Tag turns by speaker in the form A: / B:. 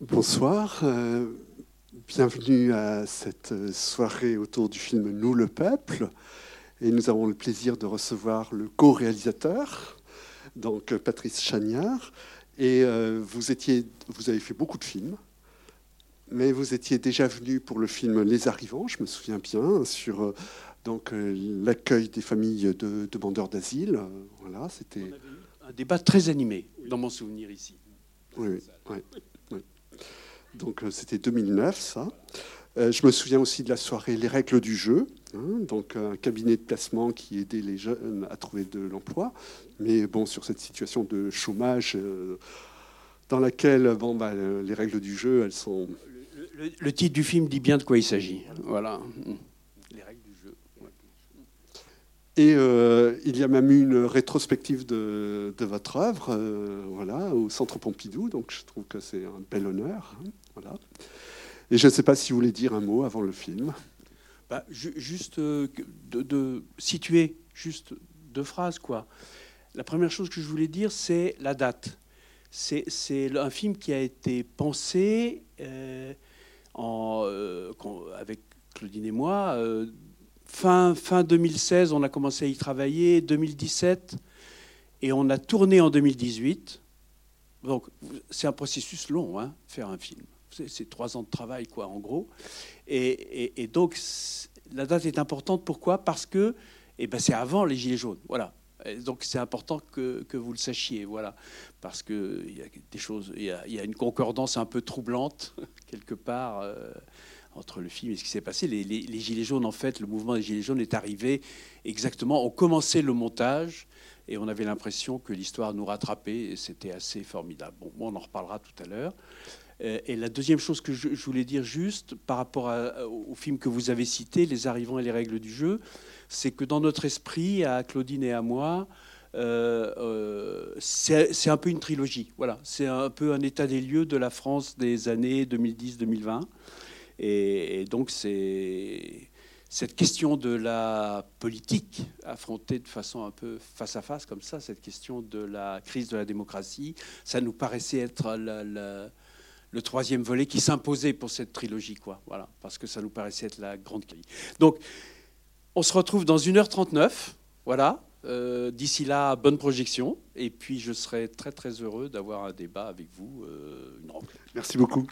A: Bonsoir, euh, bienvenue à cette soirée autour du film Nous le peuple. Et nous avons le plaisir de recevoir le co-réalisateur, donc Patrice Chagnard. Et euh, vous, étiez, vous avez fait beaucoup de films, mais vous étiez déjà venu pour le film Les Arrivants, je me souviens bien, sur euh, donc l'accueil des familles de demandeurs d'asile. voilà,
B: c'était un débat très animé dans mon souvenir ici.
A: Oui, oui. Donc euh, c'était 2009, ça. Euh, je me souviens aussi de la soirée Les règles du jeu, hein, donc un cabinet de placement qui aidait les jeunes à trouver de l'emploi. Mais bon, sur cette situation de chômage euh, dans laquelle bon, bah, les règles du jeu, elles sont.
B: Le, titre du film dit bien de quoi il s'agit. Voilà.
A: Et euh, il y a même eu une rétrospective de, votre œuvre euh, voilà, au Centre Pompidou, donc je trouve que c'est un bel honneur. Hein, voilà. Et je ne sais pas si vous voulez dire un mot avant le film.
B: Bah, juste euh, de, situer, juste deux phrases. quoi. La première chose que je voulais dire, c'est la date. C'est un film qui a été pensé en, avec Claudine et moi Fin, fin 2016, on a commencé à y travailler, 2017, et on a tourné en 2018. Donc c'est un processus long, hein, faire un film. C'est trois ans de travail, quoi, en gros. Et, donc la date est importante. Pourquoi? Parce que eh ben, c'est avant les Gilets jaunes. Voilà. donc c'est important que, vous le sachiez, voilà, parce que il y a des choses, il y a, une concordance un peu troublante quelque part. Euh, entre le film et ce qui s'est passé. Les, Gilets jaunes, en fait, le mouvement des Gilets jaunes est arrivé exactement, on commençait le montage et on avait l'impression que l'histoire nous rattrapait et c'était assez formidable. Bon, on en reparlera tout à l'heure. Euh, et la deuxième chose que je, voulais dire juste par rapport au film que vous avez cité, Les arrivants et les règles du jeu, c'est que dans notre esprit, à Claudine et à moi, euh, euh, c'est un peu une trilogie. Voilà, c'est un peu un état des lieux de la France des années 2010-2020. Et, donc, c'est cette question de la politique affrontée de façon un peu face à face comme ça, cette question de la crise de la démocratie, ça nous paraissait être le troisième volet qui s'imposait pour cette trilogie, quoi. Voilà, parce que ça nous paraissait être la grande clé. Donc, on se retrouve dans 1h39, voilà. Euh, d'ici là, bonne projection. Et puis, je serai très, très heureux d'avoir un débat avec vous. Euh,
A: Merci beaucoup.